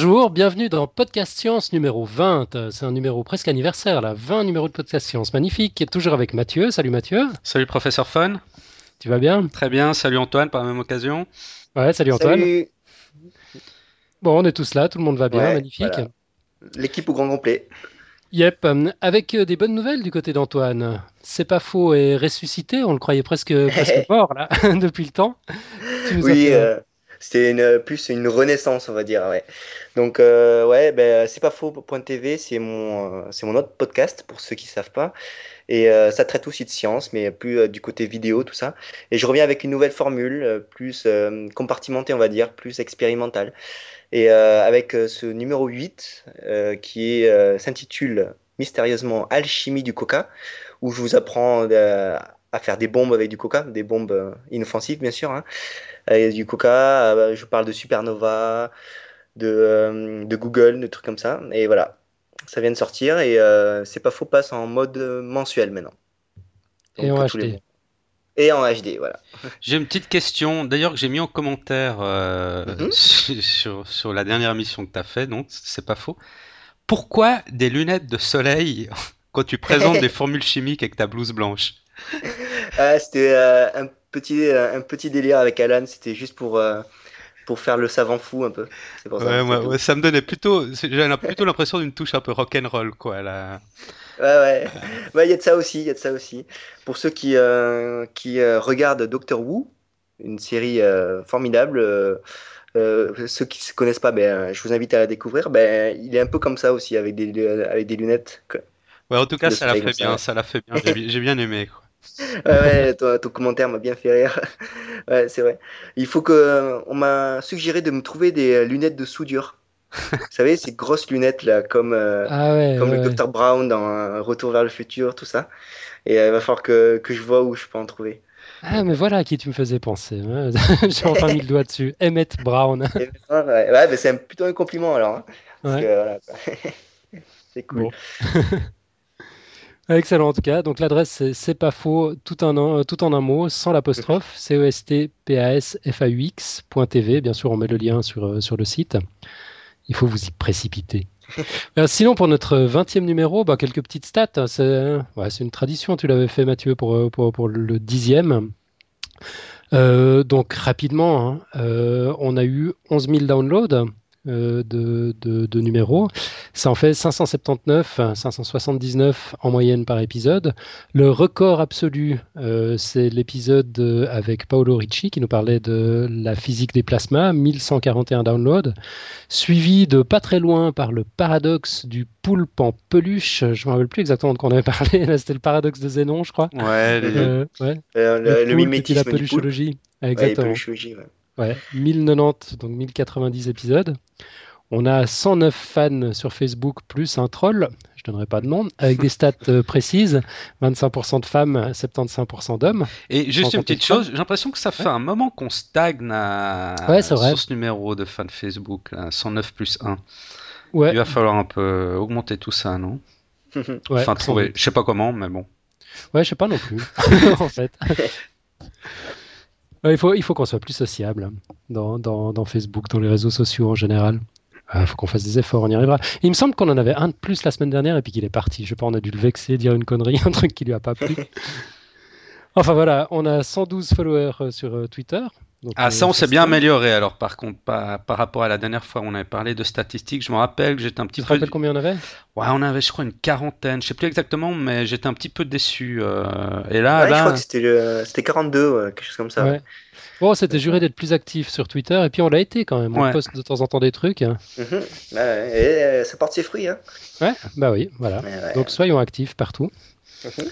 Bonjour, bienvenue dans Podcast Science numéro 20. C'est un numéro presque anniversaire, là. 20 numéros de Podcast Science. Magnifique. Toujours avec Mathieu. Salut Mathieu. Salut professeur Fun. Tu vas bien? Très bien. Salut Antoine par la même occasion. Ouais, salut Antoine. Bon, on est tous là, tout le monde va bien, magnifique. L'équipe au grand complet. Yep, avec euh, des bonnes nouvelles du côté d'Antoine. C'est pas faux, est ressuscité, on le croyait presque, presque mort là, depuis le temps. oui, c'était une, plus une renaissance, on va dire. Ouais. Donc, euh, ouais, ben, c'est pas faux. .tv, c'est mon, euh, c'est mon autre podcast pour ceux qui savent pas. Et euh, ça traite aussi de science, mais plus du côté vidéo, tout ça. Et je reviens avec une nouvelle formule, plus compartimentée, on va dire, plus expérimentale. Et avec ce numéro 8 qui s'intitule mystérieusement Alchimie du coca, où je vous apprends à faire des bombes avec du coca, des bombes inoffensives, bien sûr. Hein du Coca, euh, je parle de Supernova, de, euh, de, Google, de trucs comme ça. Et voilà, ça vient de sortir et euh, c'est pas faux, passe en mode mensuel maintenant. et en HD. Et en HD, voilà. J'ai une petite question, d'ailleurs que j'ai mis en commentaire mhm. sur, sur, la dernière émission que tu as fait, donc c'est pas faux. Pourquoi des lunettes de soleil quand tu présentes des formules chimiques avec ta blouse blanche? Ah, C'était un petit, euh, un petit délire avec Alan, c'était juste pour, euh, pour faire le savant fou un peu. Pour ça, ouais, ça me donnait plutôt, plutôt l'impression d'une touche un peu rock'n'roll, quoi. Là. Ouais, ouais. Il y a de ça aussi, il y a de ça aussi. Pour ceux qui, euh, qui regardent Doctor Who, une série formidable, ceux qui ne connaissent pas, ben, je vous invite à la découvrir. Ben, il est un peu comme ça aussi, avec des, avec des lunettes. Ouais, en tout cas, ça l'a fait bien, ça l'a fait bien. J'ai bien aimé. Quoi ouais, ton, commentaire m'a bien fait rire. ouais, c'est vrai. Il faut que. On m'a suggéré de me trouver des lunettes de soudure. Vous savez, ces grosses lunettes là, comme, euh, ah comme le Dr Brown dans Retour vers le futur, tout ça. Et euh, il va falloir que, que je vois où je peux en trouver. Ah, mais voilà à qui tu me faisais penser. Hein. J'ai enfin mis le doigt dessus. Emmett Brown. ouais, ouais c'est plutôt un compliment alors. Hein. Parce que, voilà, c'est cool. Excellent en tout cas. Donc l'adresse c'est pas faux, tout, en un, tout en un mot, sans l'apostrophe, c e s t p a s f a u x.tv. Bien sûr, on met le lien sur, euh, sur le site. Il faut vous y précipiter. Euh, sinon, pour notre 20e numéro, bah, quelques petites stats. C'est ouais, une tradition, tu l'avais fait Mathieu pour, euh, pour, pour le dixième. Euh, donc rapidement, hein, on a eu 11 000 downloads. Euh, de, de, numéros. Ça en fait 579, 579 en moyenne par épisode. Le record absolu, euh, c'est l'épisode avec Paolo Ricci qui nous parlait de la physique des plasmas, 1141 downloads, suivi de pas très loin par le paradoxe du poulpe en peluche. Je ne me rappelle plus exactement de quoi on avait parlé. C'était le paradoxe de Zénon, je crois. Ouais, euh, le, le, mimétisme la peluchologie. Exactement. Ouais, 1090, donc 1090 épisodes. On a 109 fans sur Facebook plus un troll, je donnerai pas de nom, avec des stats euh, précises 25% de femmes, 75% d'hommes. Et juste une petite chose, j'ai l'impression que ça fait un moment qu'on stagne à... sur ce numéro de fans Facebook, 109 plus 1. Ouais. Il va falloir un peu augmenter tout ça, non? Enfin, trouver, je sais pas comment, mais bon. Ouais, je sais pas non plus, en fait. Il faut, il faut qu'on soit plus sociable dans, dans, Facebook, dans les réseaux sociaux en général. Il faut qu'on fasse des efforts, on y arrivera. Il me semble qu'on en avait un de plus la semaine dernière et puis qu'il est parti. Je sais pas, on a dû le vexer, dire une connerie, un truc qui lui a pas plu. enfin voilà, on a 112 followers euh, sur euh, Ah, ça, on s'est bien amélioré alors, par contre, par, par, rapport à la dernière fois où on avait parlé de statistiques. Je me rappelle que j'étais un petit tu peu. Tu te rappelles combien on avait? Ouais, on avait, je crois, une quarantaine. Je sais plus exactement, mais j'étais un petit peu déçu. Euh, et là, ouais, je crois que c'était 42, quelque chose comme ça. Ouais. Bon, c'était juré d'être plus actif sur Twitter, et puis on l'a été quand même. On poste de temps en temps des trucs. Mhm. Bah, et ça porte ses fruits. Hein. Ouais, bah oui, voilà. Donc soyons actifs partout. Mhm.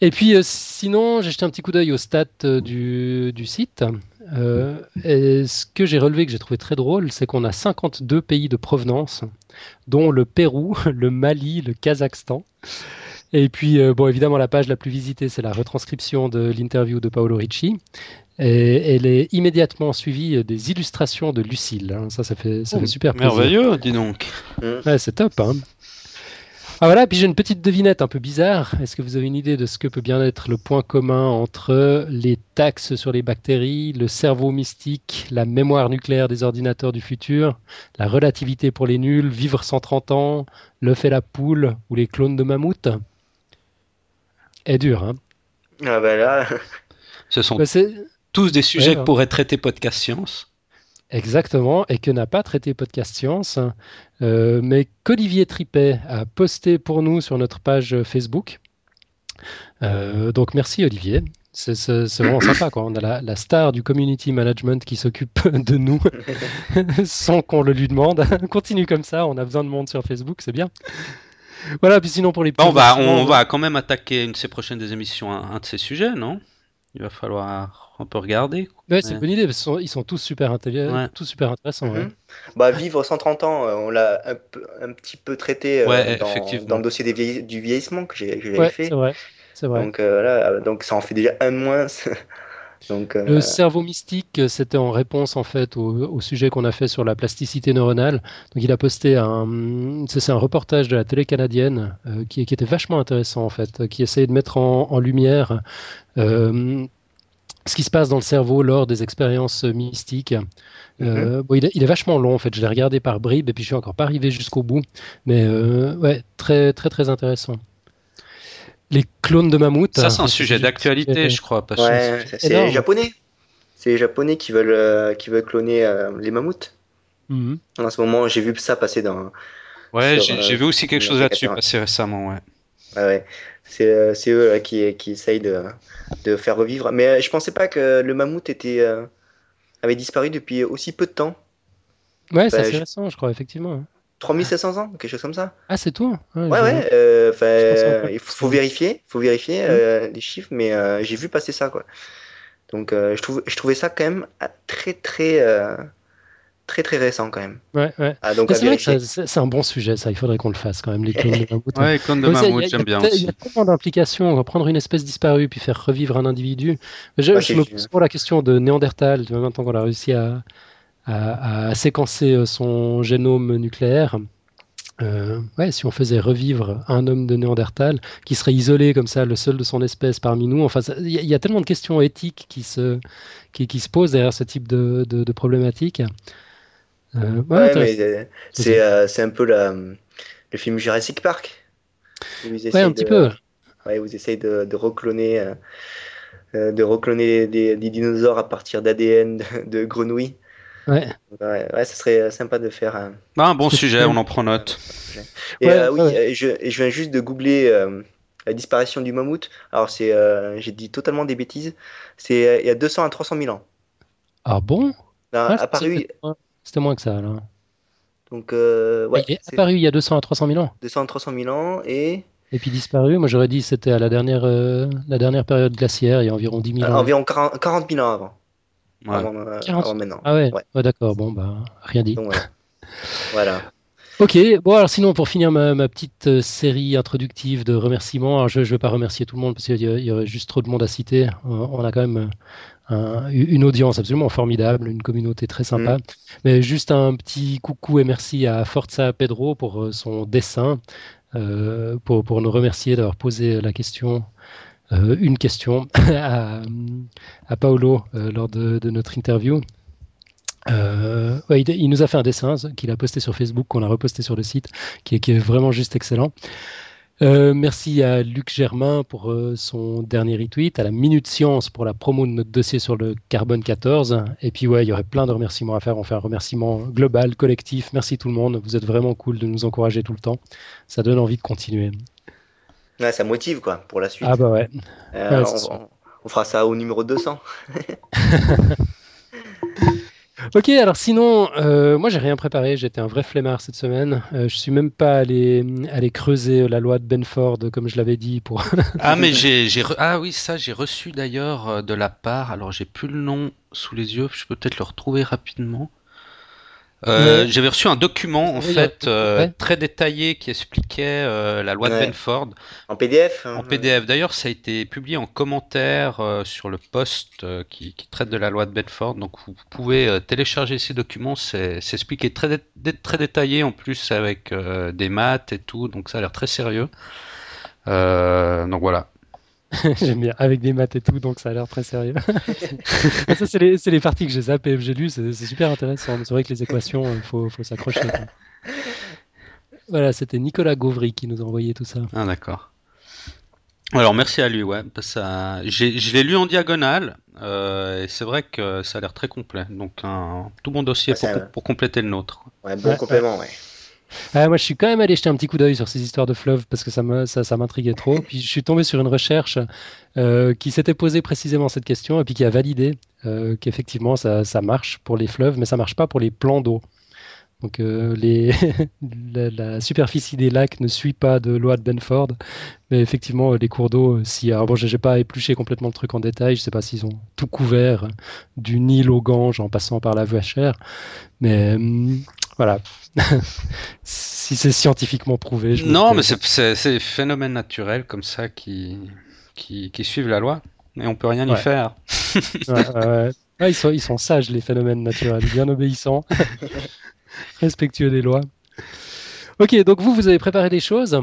Et puis euh, sinon, j'ai jeté un petit coup d'œil aux stats euh, du, du, site. Euh, et ce que j'ai relevé, que j'ai trouvé très drôle, c'est qu'on a 52 pays de provenance, dont le Pérou, le Mali, le Kazakhstan. Et puis, bon, évidemment, la page la plus visitée, c'est la retranscription de l'interview de Paolo Ricci. Et elle est immédiatement suivie des illustrations de Lucille. Hein. Ça, ça fait, ça fait oh, super plaisir. Merveilleux, dis donc. Ouais, c'est top. Hein. Ah voilà, puis j'ai une petite devinette un peu bizarre. Est-ce que vous avez une idée de ce que peut bien être le point commun entre les taxes sur les bactéries, le cerveau mystique, la mémoire nucléaire des ordinateurs du futur, la relativité pour les nuls, vivre 130 ans, l'œuf et la poule ou les clones de mammouth? Est dur, hein Ah bah là... Ce sont bah, tous des sujets que pourrait traiter Podcast Science. Exactement, et que n'a pas traité Podcast Science, euh, mais qu'Olivier Tripet a posté pour nous sur notre page Facebook. Euh, donc merci Olivier, c'est vraiment sympa. Quoi. On a la, star du community management qui s'occupe de nous sans qu'on le lui demande. Continue comme ça, on a besoin de monde sur Facebook, c'est bien. Voilà, puis sinon pour les petits. On va, on va quand même attaquer une de ces prochaines émissions un de ces sujets, non? Il va falloir on peut regarder. Ouais, c'est une bonne idée, parce qu'ils sont, ils sont tous super, tous super intéressants. Mhm. Bah, vivre 130 ans, euh, on l'a un, un, petit peu traité euh, dans, dans, le dossier des du vieillissement que j'ai fait. C'est vrai. vrai. Donc, euh, donc ça en fait déjà un moins. donc, Le cerveau mystique, c'était en réponse en fait au, sujet qu'on a fait sur la plasticité neuronale. Donc il a posté un, c'est un reportage de la télé canadienne qui, qui, était vachement intéressant en fait, qui essayait de mettre en, en lumière ce qui se passe dans le cerveau lors des expériences mystiques. Euh, mhm. il, est, vachement long en fait. Je l'ai regardé par bribes et puis je suis encore pas arrivé jusqu'au bout. Mais euh, ouais, très très très intéressant. Les clones de mammouth. Ça c'est un sujet d'actualité, je crois. Ouais, c'est les japonais. C'est les japonais qui veulent euh, qui veulent cloner les mammouths. Mhm. En ce moment, j'ai vu ça passer dans. Ouais, j'ai vu aussi quelque chose là-dessus passer récemment, ouais. ouais. C'est eux qui, qui essayent de, de faire revivre. Mais euh, je pensais pas que le mammouth était, euh, avait disparu depuis aussi peu de temps. Ouais, c'est assez récent, je crois, effectivement. 3700 ans, quelque chose comme ça. Ah, c'est tout Ouais, ouais. Euh, il faut, vérifier, faut vérifier mmh. les chiffres, mais j'ai vu passer ça, quoi. Donc, je, trouve, je trouvais ça quand même très, très très très récent quand même. Ouais, ouais. Ah, c'est vrai que c'est un bon sujet, ça. Il faudrait qu'on le fasse quand même, les clones de mammouth. ouais, les clones de mammouth, j'aime bien. Il y a tellement d'implications. On va prendre une espèce disparue puis faire revivre un individu. Je, me pose pour la question de Néandertal, maintenant qu'on a réussi à, à, séquencer euh, son génome nucléaire. Euh, ouais, si on faisait revivre un homme de Néandertal qui serait isolé comme ça, le seul de son espèce parmi nous, enfin, il y, a tellement de questions éthiques qui se, qui, qui se posent derrière ce type de, de, de problématiques. Euh, ouais, mais c'est euh, un peu la, le film Jurassic Park. Ouais, un petit peu. Ouais, vous essayez de, de recloner, de recloner des, des, dinosaures à partir d'ADN de, grenouilles. Ouais. ouais. Ouais, ça serait sympa de faire un. Ah, un bon sujet, on en prend note. Et oui, je, je, viens juste de googler la disparition du mammouth. Alors, c'est, j'ai dit totalement des bêtises. C'est il y a 200 à 300 000 ans. Ah bon? Ben, apparu, c'était moins que ça, là. Donc, euh, ouais, il est, apparu il y a 200 à 300 000 ans. 200 à 300 000 ans et. Et puis disparu, moi j'aurais dit c'était à la dernière, euh, la dernière période glaciaire, il y a environ 10 000 euh, ans. environ 40 000 ans avant. Ouais. Avant, avant, maintenant. Ah ouais, ouais. d'accord, bon, bah, rien dit. Donc, voilà. Ok, bon alors sinon pour finir ma, ma petite série introductive de remerciements, alors je ne vais pas remercier tout le monde parce qu'il y, y, aurait juste trop de monde à citer. On a quand même une audience absolument formidable, une communauté très sympa. Mm. Mais juste un petit coucou et merci à Forza Pedro pour euh, son dessin, euh, pour, pour, nous remercier d'avoir posé la question, euh, une question à, à Paolo lors de, de, notre interview. Ouais, il, il, nous a fait un dessin qu'il a posté sur Facebook, qu'on a reposté sur le site, qui est, qui est vraiment juste excellent. Euh, merci à Luc Germain pour euh, son dernier retweet, à la Minute Science pour la promo de notre dossier sur le carbone 14. Et puis, ouais, il y aurait plein de remerciements à faire. On fait un remerciement global, collectif. Merci tout le monde. Vous êtes vraiment cool de nous encourager tout le temps. Ça donne envie de continuer. Ouais, ça motive, quoi, pour la suite. Ah, bah ouais. Euh, on, on, fera ça au numéro 200. Ok, alors sinon, euh, moi j'ai rien préparé, j'étais un vrai flemmard cette semaine. Euh, je suis même pas allé, aller creuser la loi de Benford comme je l'avais dit pour. ah mais j'ai, ah oui ça j'ai reçu d'ailleurs euh, de la part, alors j'ai plus le nom sous les yeux, je peux peut-être le retrouver rapidement. Euh, J'avais reçu un document en fait euh, très détaillé qui expliquait euh, la loi de Benford. En PDF hein, En PDF. D'ailleurs, ça a été publié en commentaire sur le post qui, traite de la loi de Benford. Donc vous pouvez télécharger ces documents. C'est expliqué très, très détaillé en plus avec des maths et tout. Donc ça a l'air très sérieux. donc voilà. J'aime bien, avec des maths et tout, donc ça a l'air très sérieux. ça, c'est les, les, parties que j'ai zappées, j'ai lu, c'est super intéressant. C'est vrai que les équations, il faut, faut s'accrocher. Voilà, c'était Nicolas Gauvry qui nous a envoyé tout ça. Ah, d'accord. Alors, merci à lui, ouais. Ça... Je l'ai lu en diagonale, euh, et c'est vrai que ça a l'air très complet. Donc, un tout bon dossier pour, pour, compléter le nôtre. Ouais, bon complément, ouais. Ah, moi, je suis quand même allé jeter un petit coup d'œil sur ces histoires de fleuves parce que ça m'intriguait ça, trop. Puis je suis tombé sur une recherche euh, qui s'était posé précisément cette question et puis qui a validé euh, qu'effectivement ça, ça, marche pour les fleuves, mais ça marche pas pour les plans d'eau. Donc euh, les la, superficie des lacs ne suit pas de loi de Benford, mais effectivement les cours d'eau, si alors bon, j'ai pas épluché complètement le truc en détail, je sais pas s'ils ont tout couvert du Nil au Gange en passant par la Vachère, mais voilà. si c'est scientifiquement prouvé. Je non, mais c'est des phénomènes naturels comme ça qui, qui, suivent la loi. Et on peut rien y faire. ils, sont, ils sont sages, les phénomènes naturels, bien obéissants, respectueux des lois. Ok, donc vous, vous avez préparé des choses.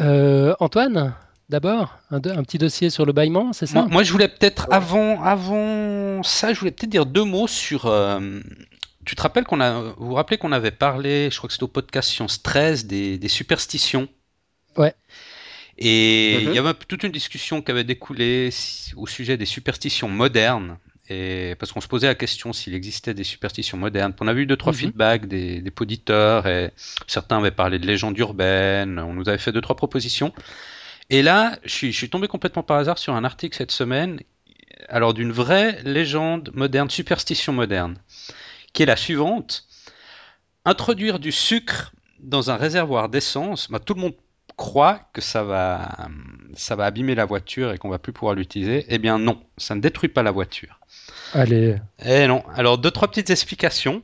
Euh, Antoine, d'abord, un, un, petit dossier sur le bâillement, c'est ça? Moi, je voulais peut-être, avant, avant ça, je voulais peut-être dire deux mots sur, euh, tu te rappelles qu'on a, vous vous rappelez qu'on avait parlé, je crois que c'était au podcast Science 13, des, des superstitions. Ouais. Et il y avait toute une discussion qui avait découlé au sujet des superstitions modernes. Et parce qu'on se posait la question s'il existait des superstitions modernes. On a vu deux trois mhm. feedbacks des, des auditeurs et certains avaient parlé de légendes urbaines. On nous avait fait deux trois propositions. Et là, je suis, je suis tombé complètement par hasard sur un article cette semaine. Alors d'une vraie légende moderne, superstition moderne qui est la suivante. Introduire du sucre dans un réservoir d'essence, bah, tout le monde croit que ça va, ça va abîmer la voiture et qu'on va plus pouvoir l'utiliser. Eh bien non, ça ne détruit pas la voiture. Allez. Eh non. Alors deux trois petites explications.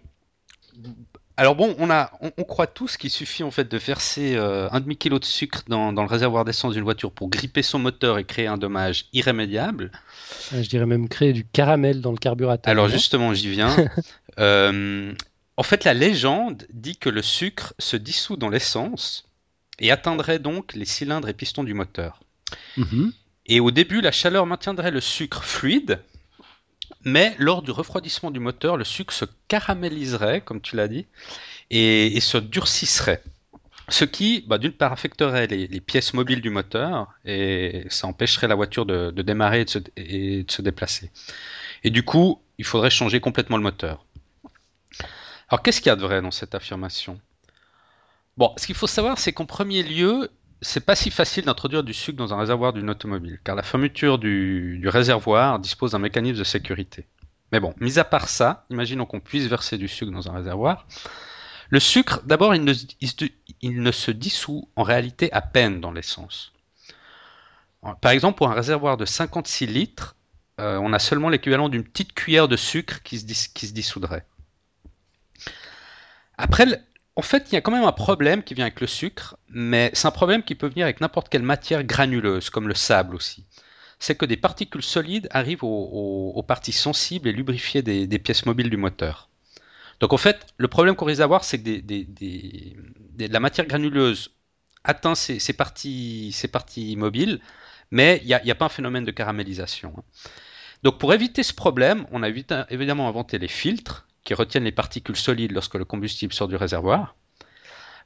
Alors bon, on, a, on, croit tous qu'il suffit en fait de verser euh, un demi kilo de sucre dans, le réservoir d'essence d'une voiture pour gripper son moteur et créer un dommage irrémédiable. Je dirais même créer du caramel dans le carburateur. Alors justement, j'y viens. Euh, en fait, la légende dit que le sucre se dissout dans l'essence et atteindrait donc les cylindres et pistons du moteur. Mhm. Et au début, la chaleur maintiendrait le sucre fluide, mais lors du refroidissement du moteur, le sucre se caraméliserait, comme tu l'as dit, et, se durcisserait. Ce qui, bah, d'une part, affecterait les, pièces mobiles du moteur et ça empêcherait la voiture de, démarrer et de, se, déplacer. Et du coup, il faudrait changer complètement le moteur. Alors, qu'est-ce qu'il y a de vrai dans cette affirmation? Bon, ce qu'il faut savoir, c'est qu'en premier lieu, c'est pas si facile d'introduire du sucre dans un réservoir d'une automobile, car la fermeture du, réservoir dispose d'un mécanisme de sécurité. Mais bon, mis à part ça, imaginons qu'on puisse verser du sucre dans un réservoir. Le sucre, d'abord, il, ne, se dissout en réalité à peine dans l'essence. Par exemple, pour un réservoir de 56 litres, euh, on a seulement l'équivalent d'une petite cuillère de sucre qui se, qui se dissoudrait. Après, en fait, il y a quand même un problème qui vient avec le sucre, mais c'est un problème qui peut venir avec n'importe quelle matière granuleuse, comme le sable aussi. C'est que des particules solides arrivent aux, parties sensibles et lubrifiées des, pièces mobiles du moteur. Donc en fait, le problème qu'on risque d'avoir, c'est que la matière granuleuse atteint ces, parties, mobiles, mais il n'y a, a, pas un phénomène de caramélisation. Hein. Donc pour éviter ce problème, on a évidemment inventé les filtres qui retiennent les particules solides lorsque le combustible sort du réservoir.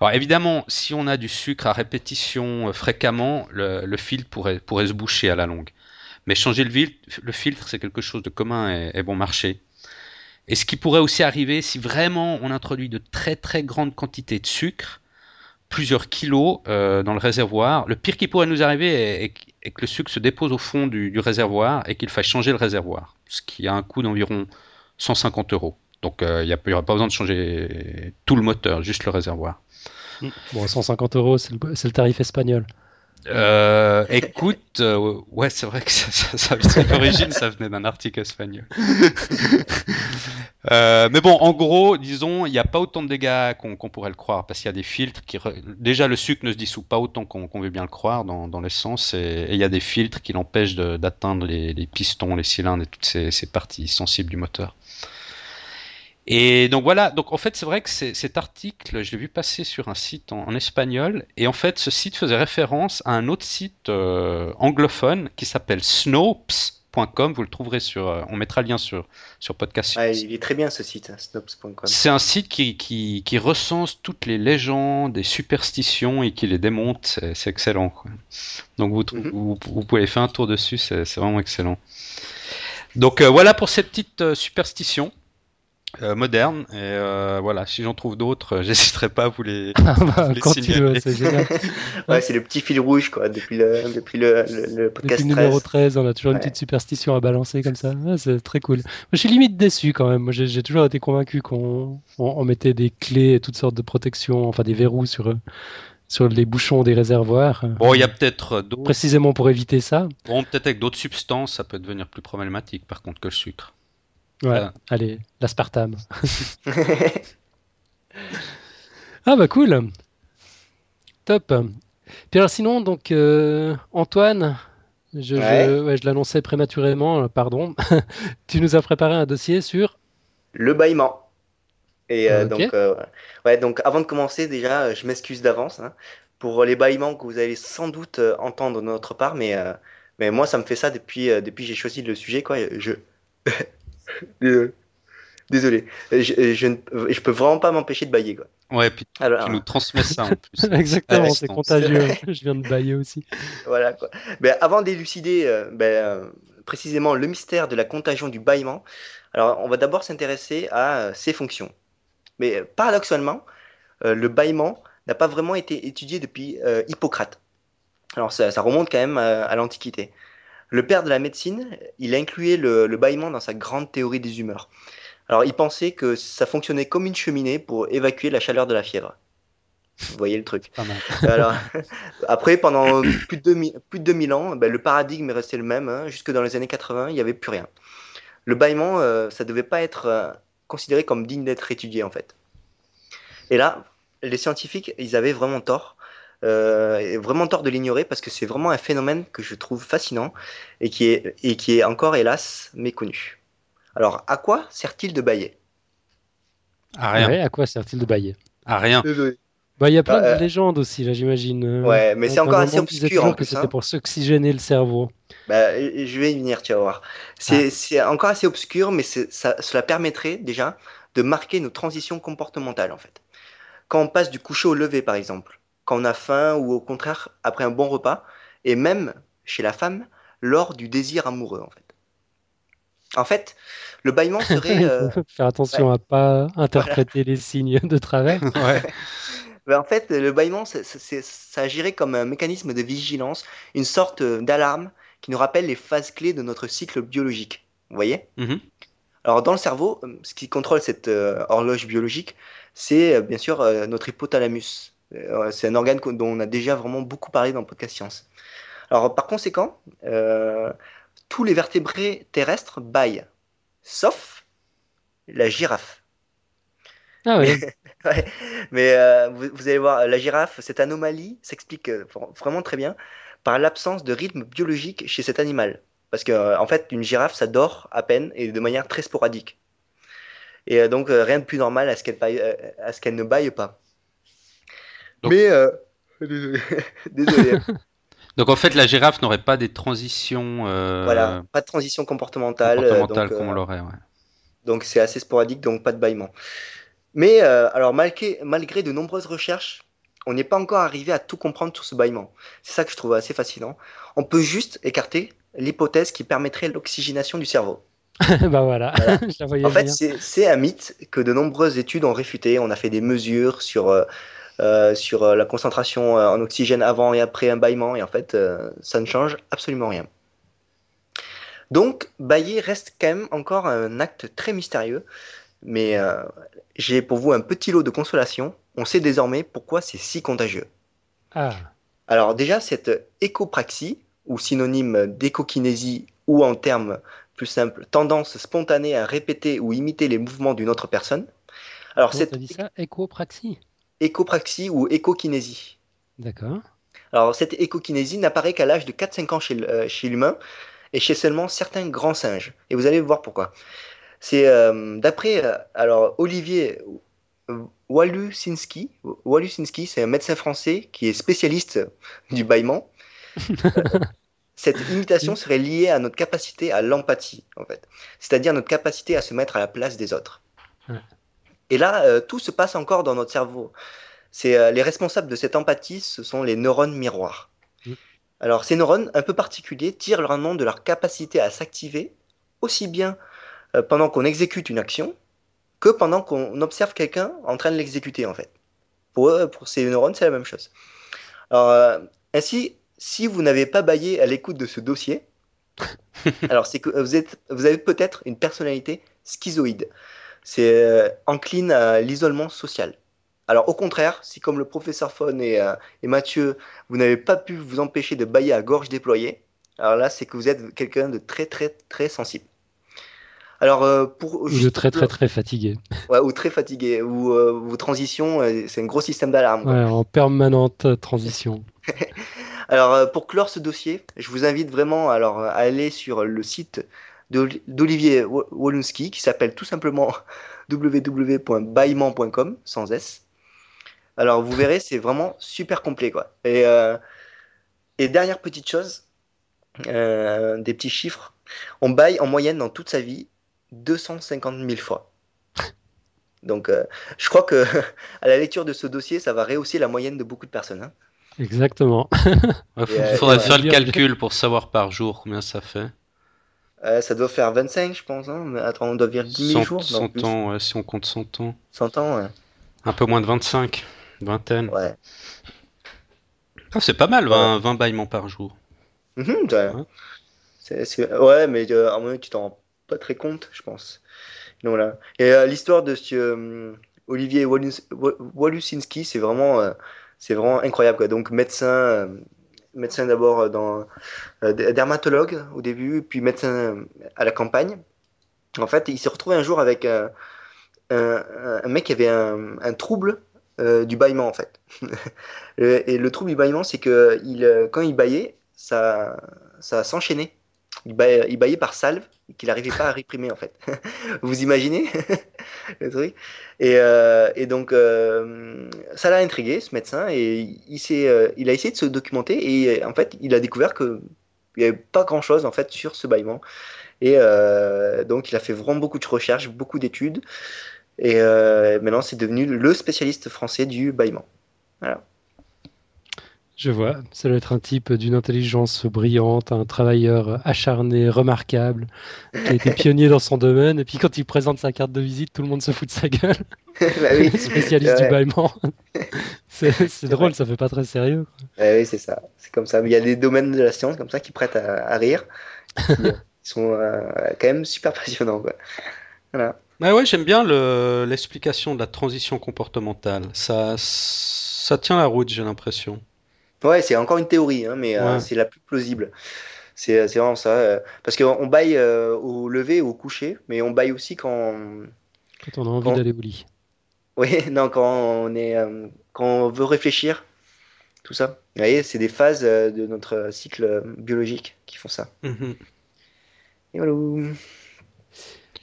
Alors évidemment, si on a du sucre à répétition euh, fréquemment, le, filtre pourrait, se boucher à la longue. Mais changer le, le filtre, c'est quelque chose de commun et, bon marché. Et ce qui pourrait aussi arriver si vraiment on introduit de très très grandes quantités de sucre, plusieurs kilos euh, dans le réservoir, le pire qui pourrait nous arriver est, que le sucre se dépose au fond du, du réservoir et qu'il faille changer le réservoir, ce qui a un coût d'environ 150 euros. Donc euh, il n'y aurait pas besoin de changer tout le moteur, juste le réservoir. Bon, 150 euros, c'est le, tarif espagnol. euh, écoute, euh, ouais, c'est vrai que ça, ça, ça l'origine, ça venait d'un article espagnol. euh, mais bon, en gros, disons, il n'y a pas autant de dégâts qu'on pourrait le croire, parce qu'il y a des filtres qui. Déjà, le sucre ne se dissout pas autant qu'on veut bien le croire dans, dans l'essence, et il y a des filtres qui l'empêchent d'atteindre les, les, pistons, les cylindres et toutes ces, ces parties sensibles du moteur. Et donc voilà, donc en fait c'est vrai que cet article, je l'ai vu passer sur un site en, espagnol, et en fait ce site faisait référence à un autre site euh, anglophone qui s'appelle Snopes.com, vous le trouverez sur, euh, on mettra le lien sur, sur podcast. Ah, il est très bien ce site, hein, Snopes.com. C'est un site qui, qui, qui, recense toutes les légendes et superstitions et qui les démonte, c'est excellent. Quoi. Donc vous, mhm. vous, vous, pouvez faire un tour dessus, c'est vraiment excellent. Donc euh, voilà pour ces petites superstitions. Euh, moderne. Et euh, voilà, si j'en trouve d'autres, j'hésiterai pas à vous les, ah bah, signaler. c'est génial. ouais, c'est le petit fil rouge, quoi, depuis le, depuis le, le, podcast depuis 13. numéro 13, on a toujours une petite superstition à balancer comme ça. c'est très cool. Moi, je suis limite déçu quand même. Moi, j'ai toujours été convaincu qu'on on, mettait des clés et toutes sortes de protections, enfin des verrous sur sur les bouchons des réservoirs. Bon, il y a peut-être d'autres. Précisément pour éviter ça. Bon, peut-être avec d'autres substances, ça peut devenir plus problématique, par contre, que le sucre. Ouais, allez, l'aspartame. ah bah cool. Top. Puis alors sinon, donc euh, Antoine, je, je, l'annonçais prématurément, euh, pardon. tu nous as préparé un dossier sur le bâillement. Et euh, donc, ouais, donc avant de commencer, déjà, je m'excuse d'avance hein, pour les bâillements que vous allez sans doute entendre de notre part, mais, mais moi, ça me fait ça depuis, depuis que j'ai choisi le sujet. Quoi. Je, Désolé, je, je, ne, je, peux vraiment pas m'empêcher de bailler. Quoi. Ouais, puis Alors, tu nous transmets ça en plus. Exactement, c'est contagieux. je viens de bailler aussi. Voilà quoi. Ben, avant d'élucider euh, ben, euh, précisément le mystère de la contagion du bâillement, alors on va d'abord s'intéresser à euh, ses fonctions. Mais paradoxalement, le bâillement n'a pas vraiment été étudié depuis Hippocrate. Alors ça, ça, remonte quand même à l'Antiquité. Le père de la médecine, il a inclué le, le bâillement dans sa grande théorie des humeurs. Alors, il pensait que ça fonctionnait comme une cheminée pour évacuer la chaleur de la fièvre. Vous voyez le truc. Alors, après, pendant plus de 2000, plus de 2000 ans, ben, le paradigme est resté le même. Hein. jusque dans les années 80, il n'y avait plus rien. Le bâillement, euh, ça ne devait pas être euh, considéré comme digne d'être étudié, en fait. Et là, les scientifiques, ils avaient vraiment tort. Euh, vraiment tort de l'ignorer parce que c'est vraiment un phénomène que je trouve fascinant et qui est, et qui est encore, hélas, méconnu. Alors, à quoi sert-il de bailler? À rien. à quoi sert-il de bailler? À rien. Bah, il y a plein de euh, légendes aussi, là, j'imagine. Ouais, mais c'est encore assez obscur. En que c'était hein. pour s'oxygéner le cerveau. Bah, je vais y venir, tu vas voir. C'est ah. encore assez obscur, mais ça, cela permettrait déjà de marquer nos transitions comportementales, en fait. Quand on passe du coucher au lever, par exemple, quand on a faim ou au contraire après un bon repas, et même chez la femme lors du désir amoureux en fait. En fait, le bâillement serait... Euh... Faire attention à pas interpréter les signes de travers. ouais. Ben, en fait, le bâillement, ça, ça agirait comme un mécanisme de vigilance, une sorte d'alarme qui nous rappelle les phases clés de notre cycle biologique. Vous voyez? Mm-hmm. Alors dans le cerveau, ce qui contrôle cette euh, horloge biologique, c'est euh, bien sûr euh, notre hypothalamus, c'est un organe dont on a déjà vraiment beaucoup parlé dans le podcast Science. Alors, par conséquent, euh, tous les vertébrés terrestres baillent, sauf la girafe. Ah oui. Mais euh, vous, allez voir, la girafe, cette anomalie s'explique vraiment très bien par l'absence de rythme biologique chez cet animal. Parce que, en fait, une girafe, ça dort à peine et de manière très sporadique. Et donc, rien de plus normal à ce qu'elle ne baille pas. Mais euh, désolé. Donc en fait, la girafe n'aurait pas des transitions. Euh, voilà, pas de transition comportementale. Comportementale comme on l'aurait, ouais. Donc c'est assez sporadique, donc pas de bâillement. Mais euh, alors malgré, malgré de nombreuses recherches, on n'est pas encore arrivé à tout comprendre sur ce bâillement. C'est ça que je trouve assez fascinant. On peut juste écarter l'hypothèse qui permettrait l'oxygénation du cerveau. bah voilà, en fait, c'est un mythe que de nombreuses études ont réfuté. On a fait des mesures sur euh, sur euh, la concentration euh, en oxygène avant et après un bâillement, et en fait, ça ne change absolument rien. Donc, bailler reste quand même encore un acte très mystérieux, mais j'ai pour vous un petit lot de consolation. On sait désormais pourquoi c'est si contagieux. Ah. Alors déjà, cette écopraxie, ou synonyme d'écokinésie, ou en termes plus simples, tendance spontanée à répéter ou imiter les mouvements d'une autre personne. Alors, c'est dit ça? Écopraxie Écopraxie ou écokinésie. D'accord. Alors, cette écokinésie n'apparaît qu'à l'âge de 4-5 ans chez, euh, chez l'humain et chez seulement certains grands singes. Et vous allez voir pourquoi. C'est euh, d'après euh, alors Olivier Walusinski. Walusinski, c'est un médecin français qui est spécialiste du bâillement. Cette imitation serait liée à notre capacité à l'empathie, en fait. C'est-à-dire notre capacité à se mettre à la place des autres. Et là, euh, tout se passe encore dans notre cerveau. C'est euh, les responsables de cette empathie, ce sont les neurones miroirs. Alors, ces neurones un peu particuliers tirent leur nom de leur capacité à s'activer aussi bien euh, pendant qu'on exécute une action que pendant qu'on observe quelqu'un en train de l'exécuter, en fait. Pour, pour ces neurones, c'est la même chose. Alors, ainsi, si vous n'avez pas baillé à l'écoute de ce dossier, alors c'est que vous, êtes, vous avez peut-être une personnalité schizoïde c'est euh, encline à l'isolement social. Alors au contraire, si comme le professeur Fon et, euh, et Mathieu, vous n'avez pas pu vous empêcher de bailler à gorge déployée, alors là c'est que vous êtes quelqu'un de très très très sensible. Alors euh, pour ou de très très très fatigué. Ouais, ou très fatigué, ou vos transitions, c'est un gros système d'alarme. Ouais, en permanente transition. alors pour clore ce dossier, je vous invite vraiment alors à aller sur le site d'Olivier Wolunski qui s'appelle tout simplement www.baillement.com sans S. Alors vous verrez, c'est vraiment super complet quoi. Et, euh, et dernière petite chose, euh, des petits chiffres. On baille en moyenne dans toute sa vie 250 000 fois. Donc euh, je crois que à la lecture de ce dossier, ça va rehausser la moyenne de beaucoup de personnes. Hein. Exactement. Il faudrait faire le calcul pour savoir par jour combien ça fait. Euh, ça doit faire 25, je pense. Hein attends, on doit dire 10 000 jours. 100 ans, ouais, si on compte 100 ans. 100 ans, ouais. Un peu moins de 25, vingtaine. Ouais. Ah, c'est pas mal, 20, 20 bâillements par jour. Mmh, ouais. ouais. mais euh, à un moment, tu t'en rends pas très compte, je pense. Donc, voilà. Et euh, l'histoire de ce Olivier Walusinski, c'est vraiment, c'est vraiment incroyable. Quoi. Donc, médecin médecin d'abord euh, dans euh, dermatologue au début, puis médecin à la campagne. En fait, il s'est retrouvé un jour avec un, un, mec qui avait un, trouble euh, du bâillement en fait. et le trouble du bâillement, c'est que il, quand il baillait, ça, ça s'enchaînait. Il baillait, il baillait par salve qu'il n'arrivait pas à réprimer en fait. Vous imaginez le truc? Et, euh, et, donc euh, ça l'a intrigué ce médecin et il, euh, il a essayé de se documenter et en fait il a découvert que il n'y avait pas grand chose en fait sur ce bâillement et donc il a fait vraiment beaucoup de recherches, beaucoup d'études et maintenant c'est devenu le spécialiste français du bâillement. Voilà. Je vois, ça doit être un type d'une intelligence brillante, un travailleur acharné, remarquable, qui a été pionnier dans son domaine, et puis quand il présente sa carte de visite, tout le monde se fout de sa gueule. bah oui. Spécialiste du bâillement. c'est drôle, ça fait pas très sérieux. oui, c'est ça, c'est comme ça. Il y a des domaines de la science comme ça qui prêtent à, rire, qui sont euh, quand même super passionnants. Quoi. Voilà. Bah ouais, j'aime bien l'explication de la transition comportementale. Ça, ça tient la route, j'ai l'impression. Ouais, c'est encore une théorie, hein, mais euh, c'est la plus plausible. C'est vraiment ça. Euh, parce qu'on baille euh, au lever ou au coucher, mais on baille aussi quand. Quand on a envie d'aller au lit. Oui, non, quand on, est, quand on veut réfléchir, tout ça. Vous voyez, c'est des phases de notre cycle biologique qui font ça. Mhm. Et voilà.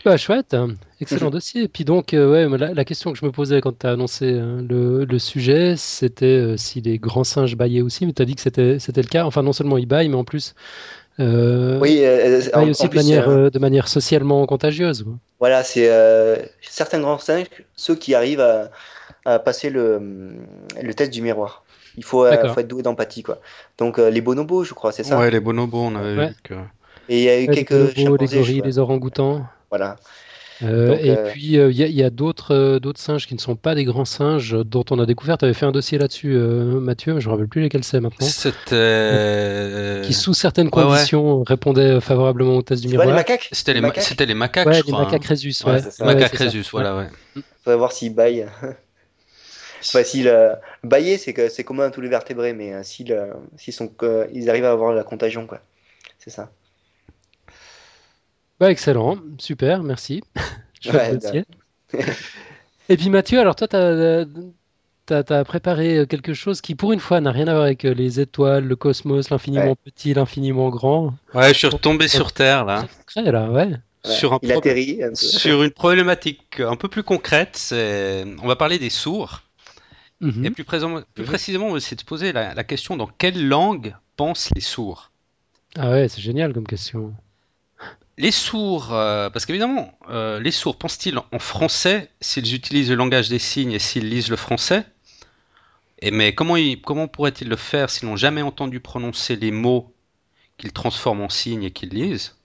Bah, chouette, excellent dossier. Et puis donc, euh, ouais, la, question que je me posais quand tu as annoncé hein, le, sujet, c'était euh, si les grands singes baillaient aussi, mais tu as dit que c'était le cas. Enfin, non seulement ils baillent, mais en plus, euh, oui, ils baillent aussi de, manière, de manière socialement contagieuse. Voilà, c'est certains grands singes, ceux qui arrivent à, passer le, le, test du miroir. Il faut, faut être doué d'empathie, quoi. Donc, les bonobos, je crois, c'est ça? Ouais, les bonobos, on avait vu que... Et il y a eu quelques... Les, bonobos, les gorilles, les orang-outans. Voilà. Euh, et euh, puis, euh, il y, a, d'autres d'autres singes qui ne sont pas des grands singes dont on a découvert. Tu avais fait un dossier là-dessus, Mathieu, je ne me rappelle plus lesquels c'est maintenant. C'était. Qui, sous certaines conditions, répondaient favorablement au test du miroir. les macaques C'était les, macaques, c'était les macaques, ouais, je les macaques hein. Rhésus, ouais. macaques Rhésus, voilà, ouais. va voir s'ils baillent. facile. Euh, bailler, c'est que c'est commun à tous les vertébrés, mais euh, s'ils sont, ils arrivent à avoir la contagion, quoi. C'est ça. Bah, excellent, super, merci. Et puis Mathieu, alors toi, tu as, as, préparé quelque chose qui, pour une fois, n'a rien à voir avec les étoiles, le cosmos, l'infiniment petit, l'infiniment grand. Ouais, je suis retombé sur Terre, là. là, ouais sur, un sur une problématique un peu plus concrète. On va parler des sourds. Mhm. Et plus, plus précisément, on va essayer de poser la, question dans quelle langue pensent les sourds? Ah ouais, c'est génial comme question. Les sourds, euh, parce qu'évidemment, euh, les sourds pensent-ils en français s'ils utilisent le langage des signes et s'ils lisent le français et Mais comment, comment pourraient-ils le faire s'ils n'ont jamais entendu prononcer les mots qu'ils transforment en signes et qu'ils lisent?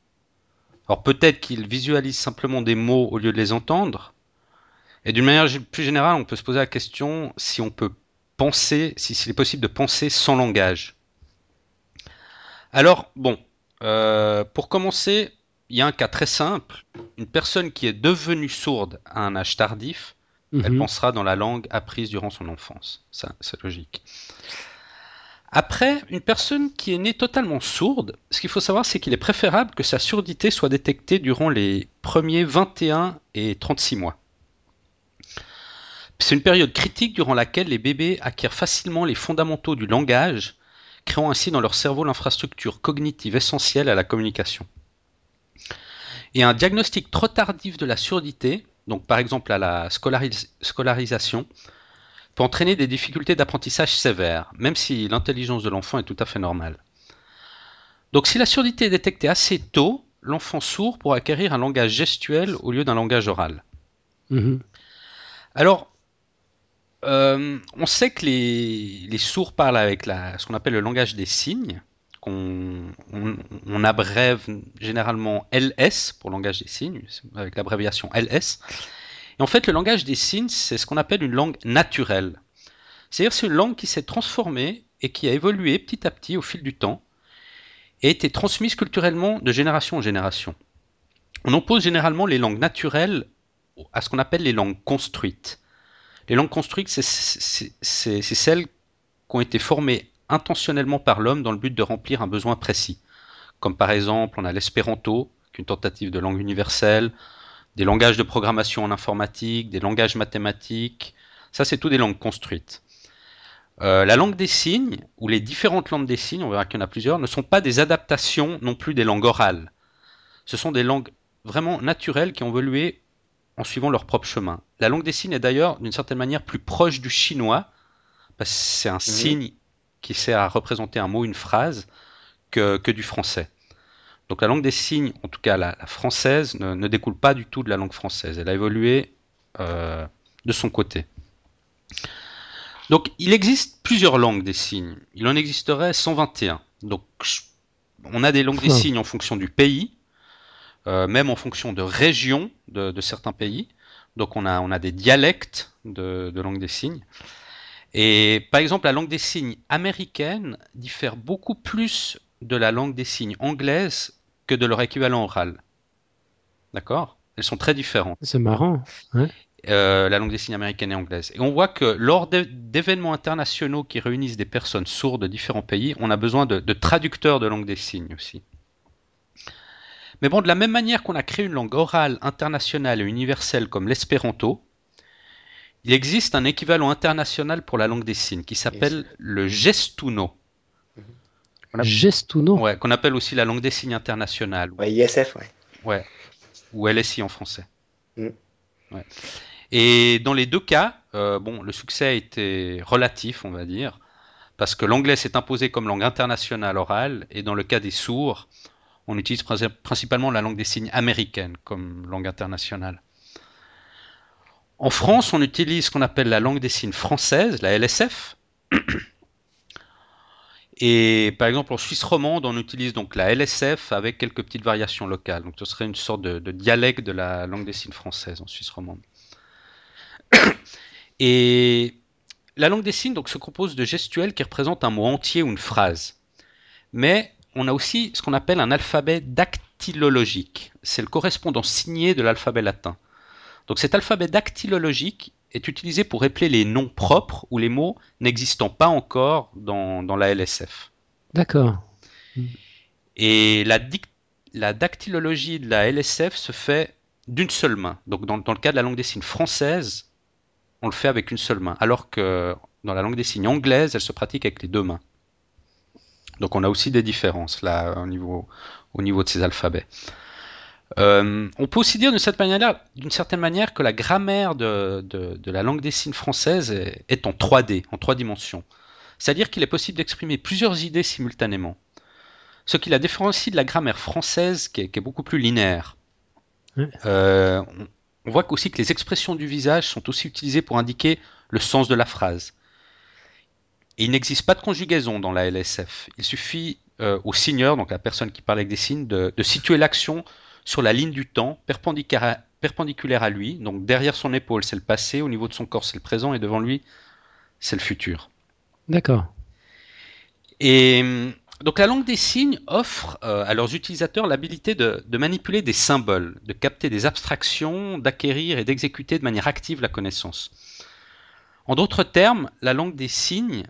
Alors peut-être qu'ils visualisent simplement des mots au lieu de les entendre. Et d'une manière plus générale, on peut se poser la question si on peut penser, si s'il est possible de penser sans langage. Alors, bon, euh, pour commencer, il y a un cas très simple. Une personne qui est devenue sourde à un âge tardif, elle mhm. pensera dans la langue apprise durant son enfance. Ça, c'est logique. Après, une personne qui est née totalement sourde, ce qu'il faut savoir, c'est qu'il est préférable que sa surdité soit détectée durant les premiers 21 et 36 mois. C'est une période critique durant laquelle les bébés acquièrent facilement les fondamentaux du langage, créant ainsi dans leur cerveau l'infrastructure cognitive essentielle à la communication. Et un diagnostic trop tardif de la surdité, donc par exemple à la scolarisation, peut entraîner des difficultés d'apprentissage sévères, même si l'intelligence de l'enfant est tout à fait normale. Donc si la surdité est détectée assez tôt, l'enfant sourd pourra acquérir un langage gestuel au lieu d'un langage oral. Mhm. Alors, euh, on sait que les, sourds parlent avec ce qu'on appelle le langage des signes, qu'on on, abrève généralement LS pour langage des signes, avec l'abréviation LS. Et en fait, le langage des signes, c'est ce qu'on appelle une langue naturelle. C'est-à-dire c'est une langue qui s'est transformée et qui a évolué petit à petit au fil du temps et a été transmise culturellement de génération en génération. On oppose généralement les langues naturelles à ce qu'on appelle les langues construites. Les langues construites, c'est celles qui ont été formées intentionnellement par l'homme dans le but de remplir un besoin précis. Comme par exemple, on a l'espéranto, qui est une tentative de langue universelle, des langages de programmation en informatique, des langages mathématiques. Ça, c'est tout des langues construites. Euh, la langue des signes, ou les différentes langues des signes, on verra qu'il y en a plusieurs, ne sont pas des adaptations non plus des langues orales. Ce sont des langues vraiment naturelles qui ont évolué en suivant leur propre chemin. La langue des signes est d'ailleurs, d'une certaine manière, plus proche du chinois, parce que c'est un signe qui sert à représenter un mot, une phrase, que du français. Donc la langue des signes, en tout cas la, française, ne, découle pas du tout de la langue française. Elle a évolué euh, de son côté. Donc il existe plusieurs langues des signes. Il en existerait 121. Donc on a des langues des signes en fonction du pays, euh, même en fonction de régions de, certains pays. Donc on a, on a des dialectes de, de langue des signes. Et par exemple, la langue des signes américaine diffère beaucoup plus de la langue des signes anglaise que de leur équivalent oral. D'accord? Elles sont très différentes. C'est marrant. Euh, la langue des signes américaine et anglaise. Et on voit que lors d'événements internationaux qui réunissent des personnes sourdes de différents pays, on a besoin de, traducteurs de langue des signes aussi. Mais bon, de la même manière qu'on a créé une langue orale internationale et universelle comme l'espéranto, il existe un équivalent international pour la langue des signes qui s'appelle le gestuno. Gestuno. Ouais, qu'on appelle aussi la langue des signes internationale. Ouais, ISF, ouais. Ouais. Ou LSI en français. Mm. Ouais. Et dans les deux cas, euh, bon, le succès a été relatif, on va dire, parce que l'anglais s'est imposé comme langue internationale orale, et dans le cas des sourds, on utilise principalement la langue des signes américaine comme langue internationale. En France, on utilise ce qu'on appelle la langue des signes française, la LSF. Et par exemple, en Suisse romande, on utilise donc la LSF avec quelques petites variations locales. Donc ce serait une sorte de, dialecte de la langue des signes française en Suisse romande. Et la langue des signes donc, se compose de gestuels qui représentent un mot entier ou une phrase. Mais on a aussi ce qu'on appelle un alphabet dactylologique. C'est le correspondant signé de l'alphabet latin. Donc cet alphabet dactylologique, est utilisé pour rappeler les noms propres ou les mots n'existant pas encore dans, la LSF. D'accord. Et la, la, dactylologie de la LSF se fait d'une seule main. Donc dans, dans, le cas de la langue des signes française, on le fait avec une seule main, alors que dans la langue des signes anglaise, elle se pratique avec les deux mains. Donc on a aussi des différences là au niveau, au niveau de ces alphabets. Euh, on peut aussi dire d'une certaine manière, d'une certaine manière que la grammaire de, de, la langue des signes française est, en 3D, en trois dimensions. C'est-à-dire qu'il est possible d'exprimer plusieurs idées simultanément. Ce qui la différencie de la grammaire française qui est, beaucoup plus linéaire. Euh, on, voit aussi que les expressions du visage sont aussi utilisées pour indiquer le sens de la phrase. Et il n'existe pas de conjugaison dans la LSF. Il suffit euh, au signeur, donc la personne qui parle avec des signes, de, situer l'action sur la ligne du temps perpendiculaire à lui. Donc derrière son épaule, c'est le passé, au niveau de son corps, c'est le présent, et devant lui, c'est le futur. D'accord. Et donc la langue des signes offre euh, à leurs utilisateurs l'habilité de, manipuler des symboles, de capter des abstractions, d'acquérir et d'exécuter de manière active la connaissance. En d'autres termes, la langue des signes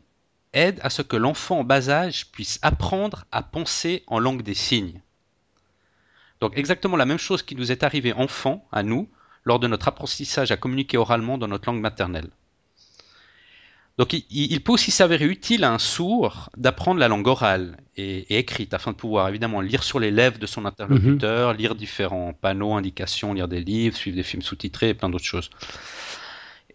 aide à ce que l'enfant en bas âge puisse apprendre à penser en langue des signes. Donc exactement la même chose qui nous est arrivée enfant, à nous, lors de notre apprentissage à communiquer oralement dans notre langue maternelle. Donc il, peut aussi s'avérer utile à un sourd d'apprendre la langue orale et, écrite afin de pouvoir évidemment lire sur les lèvres de son interlocuteur, mhm. lire différents panneaux, indications, lire des livres, suivre des films sous-titrés et plein d'autres choses.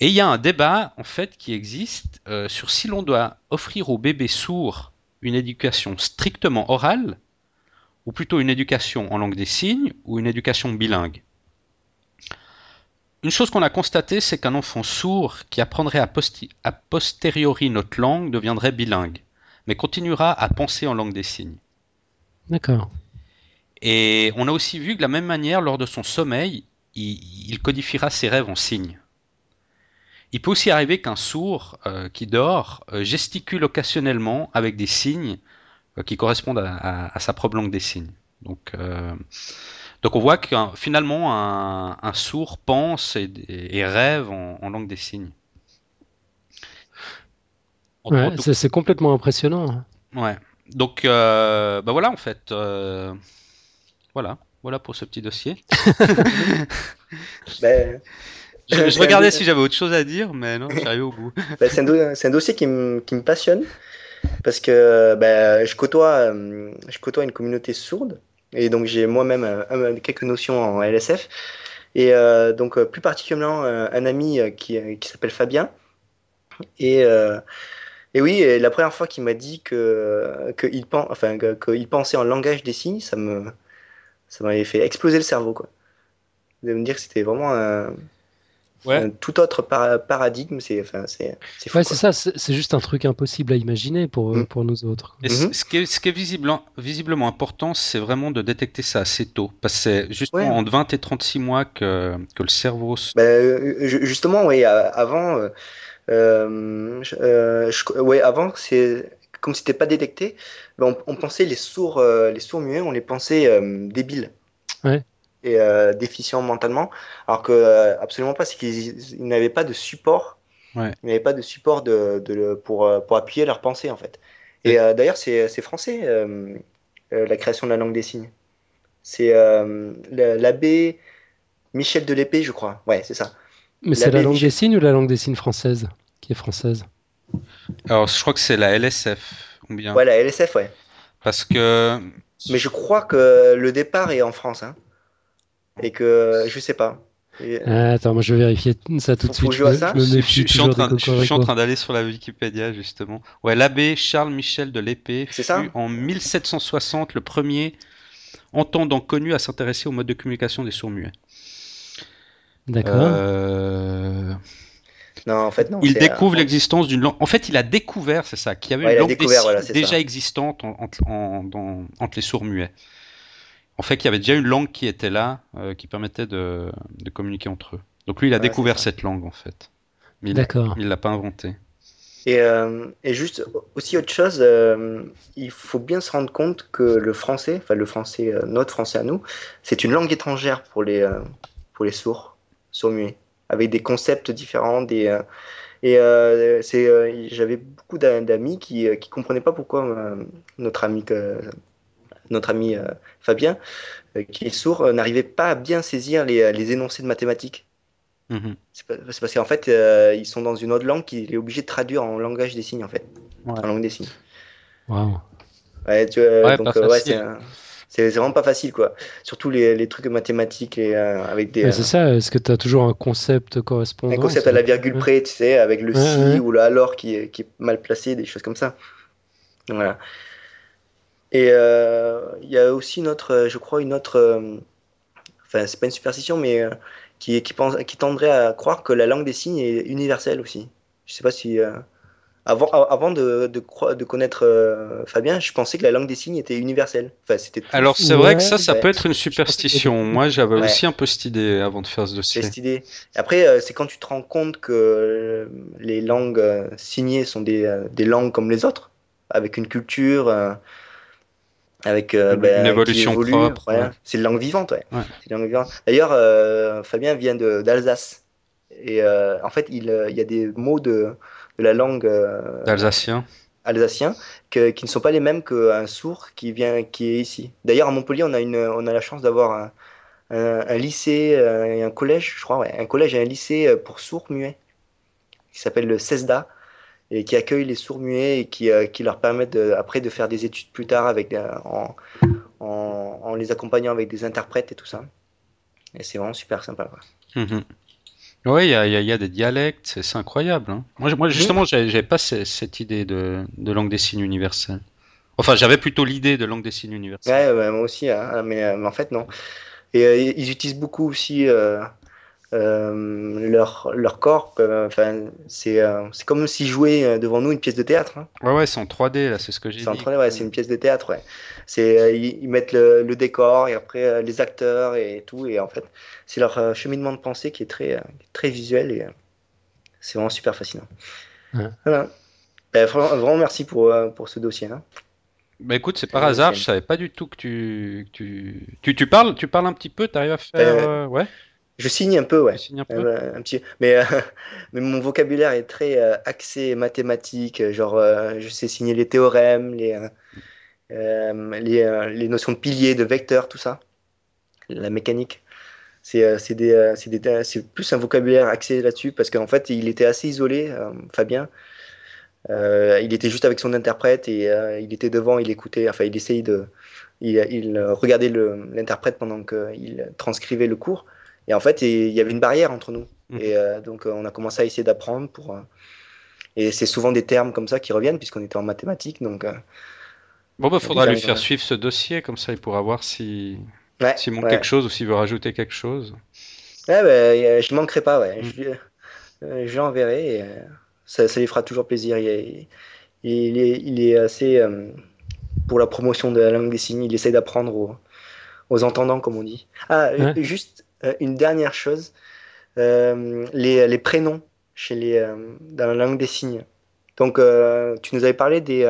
Et il y a un débat en fait qui existe euh, sur si l'on doit offrir aux bébés sourds une éducation strictement orale ou plutôt une éducation en langue des signes ou une éducation bilingue. Une chose qu'on a constatée, c'est qu'un enfant sourd qui apprendrait a, a, posteriori notre langue deviendrait bilingue, mais continuera à penser en langue des signes. D'accord. Et on a aussi vu que de la même manière, lors de son sommeil, il codifiera ses rêves en signes. Il peut aussi arriver qu'un sourd euh, qui dort euh, gesticule occasionnellement avec des signes qui correspondent à, sa propre langue des signes. Donc, donc on voit que finalement un, sourd pense et, rêve en, langue des signes. c'est complètement impressionnant. Ouais. Donc bah voilà en fait. voilà. Voilà pour ce petit dossier. ben, je, regardais si j'avais autre chose à dire, mais non, j'arrive au bout. Bah, c'est, un dossier qui, me passionne parce que bah, je, côtoie, euh, je côtoie une communauté sourde et donc j'ai moi-même euh, quelques notions en LSF. Et euh, donc, plus particulièrement, un ami qui, qui s'appelle Fabien. Et, et oui, la première fois qu'il m'a dit que, que, il, enfin, que, pensait en langage des signes, ça, me, ça m'avait fait exploser le cerveau. Quoi. De me dire que c'était vraiment un un tout autre paradigme. C'est enfin, c'est ouais, c'est ça, c'est juste un truc impossible à imaginer pour, mm. pour nous autres. Mm-hmm. ce, qui est, ce qui est visiblement, visiblement important, c'est vraiment de détecter ça assez tôt. Parce que c'est justement entre 20 et 36 mois que, que le cerveau. Ben, euh, justement, oui, avant. Euh, euh, ouais, avant, c'est comme c'était pas détecté, ben, on, pensait les sourds, les sourds muets, on les pensait débiles. Ouais et euh, déficient mentalement, alors que euh, absolument pas, c'est qu'ils n'avaient pas de support. Ouais. Ils n'avaient pas de support de, de, pour, euh, pour appuyer leur pensée en fait. Et d'ailleurs, c'est français la création de la langue des signes. C'est l'abbé Michel de l'Épée, je crois. Ouais, c'est ça. Mais c'est la langue des signes ou la langue des signes française qui est française? Alors, je crois que c'est la LSF. Ou bien... Ouais, la LSF, ouais. Parce que. Mais je crois que le départ est en France. Hein et que je sais pas. Ah, attends, moi je vais vérifier ça tout de suite. Je, ça je, suis en train, d'aller sur la Wikipédia justement. Ouais, l'abbé Charles Michel de l'Épée fut ça en 1760 le premier entendant connu à s'intéresser au mode de communication des sourds-muets. D'accord. Euh, non, en fait, non. Il découvre l'existence d'une langue. En fait, il a découvert, c'est ça, qu'il y avait une langue déjà existante entre les sourds-muets en fait, il y avait déjà une langue qui était là, euh, qui permettait de, communiquer entre eux. Donc lui, il a découvert cette langue, en fait. Mais D'accord. Il ne l'a pas inventée. Et, euh, et, juste aussi autre chose, euh, il faut bien se rendre compte que le français, enfin le français, notre français à nous, c'est une langue étrangère pour les, pour les sourds, sourds muets. avec des concepts différents, des, et euh, c'est, euh, j'avais beaucoup d'amis qui ne comprenaient pas pourquoi notre ami, notre ami Fabien, qui est sourd, n'arrivait pas à bien saisir les, les énoncés de mathématiques. Mhm. C'est parce qu'en fait, ils sont dans une autre langue qu'il est obligé de traduire en langage des signes, en fait. En langue des signes. Waouh. Ouais, tu, ouais, donc, ouais, c'est c'est vraiment pas facile, quoi. Surtout les, les trucs mathématiques et, euh, avec des. c'est ça, est-ce que tu as toujours un concept correspondant? Un concept à la virgule près, tu sais, avec le si ou le alors qui est, qui est mal placé, des choses comme ça. Voilà. Et euh, il y a aussi une autre, je crois, une autre. Euh, enfin, c'est pas une superstition, mais qui, qui, pense, qui tendrait à croire que la langue des signes est universelle aussi. Je sais pas si. Avant, avant de, de, de connaître euh, Fabien, je pensais que la langue des signes était universelle. Enfin, c'était Alors c'est vrai que ça, ça peut être une superstition. Moi, j'avais aussi un peu cette idée avant de faire ce dossier. Cette idée. Après, euh, c'est quand tu te rends compte que euh, les langues signées sont des, des, langues comme les autres, avec une culture, avec une ben, évolution propre. C'est une langue vivante, ouais. D'ailleurs, Fabien vient d'Alsace. Et en fait, il, il y a des mots de de la langue euh, alsacien alsacien que, qui ne sont pas les mêmes qu'un sourd qui vient qui est ici. D'ailleurs à Montpellier on a une on a la chance d'avoir un, un, lycée euh, et un collège je crois ouais, un collège et un lycée euh, pour sourds muets qui s'appelle le CESDA et qui accueille les sourds muets et qui, qui leur permet de, après de faire des études plus tard avec en, en, en, les accompagnant avec des interprètes et tout ça. Et c'est vraiment super sympa. Quoi. Mhm. Oui, il y a, y a, des dialectes, c'est incroyable. Hein. Moi, moi, justement, j'avais pas cette idée de, de, langue des signes universelle. Enfin, j'avais plutôt l'idée de langue des signes universelle. Ouais, moi aussi, hein, mais, euh, mais, en fait, non. Et euh, ils utilisent beaucoup aussi euh, euh, leur, leur corps. Enfin, c'est c'est comme si jouaient devant nous une pièce de théâtre. Hein. Ouais, ouais, c'est en 3D, là, c'est ce que j'ai dit. C'est en 3D, ouais, c'est une pièce de théâtre, ouais. C'est, ils, ils, mettent le, le, décor et après les acteurs et tout, et en fait, c'est leur euh, cheminement de pensée qui est très, euh, très visuel et euh, c'est vraiment super fascinant. Voilà. Ben, vraiment merci pour, pour ce dossier. Hein. Bah écoute, c'est par hasard, je savais pas du tout que tu, tu, tu, tu parles, tu parles un petit peu, tu arrives à faire, ouais. Je signe un peu, ouais. Signe un, peu. un petit, mais, mais mon vocabulaire est très axé mathématique, genre je sais signer les théorèmes, les, les, les, notions de piliers, de vecteurs, tout ça, la mécanique. Euh, euh, c'est plus un vocabulaire axé là-dessus parce qu'en fait, il était assez isolé, euh, Fabien. il était juste avec son interprète et il était devant, il écoutait, enfin, il essayait de. Il, regardait l'interprète pendant qu'il transcrivait le cours. Et en fait, il y avait une barrière entre nous. Mmh. Et donc, on a commencé à essayer d'apprendre pour. et c'est souvent des termes comme ça qui reviennent, puisqu'on était en mathématiques. Donc, bon, bah, faudra lui faire suivre ce dossier, comme ça il pourra voir si, s'il manque quelque chose ou s'il veut rajouter quelque chose. Ouais, bah, je manquerai pas, ouais. Mm. Je, euh, je l'enverrai et euh, ça, ça, lui fera toujours plaisir. Il, est, il, est, il est assez. Euh, pour la promotion de la langue des signes, il essaie d'apprendre aux, aux, entendants, comme on dit. Ah, juste une dernière chose les, les, prénoms chez les, dans la langue des signes. Donc, tu nous avais parlé des,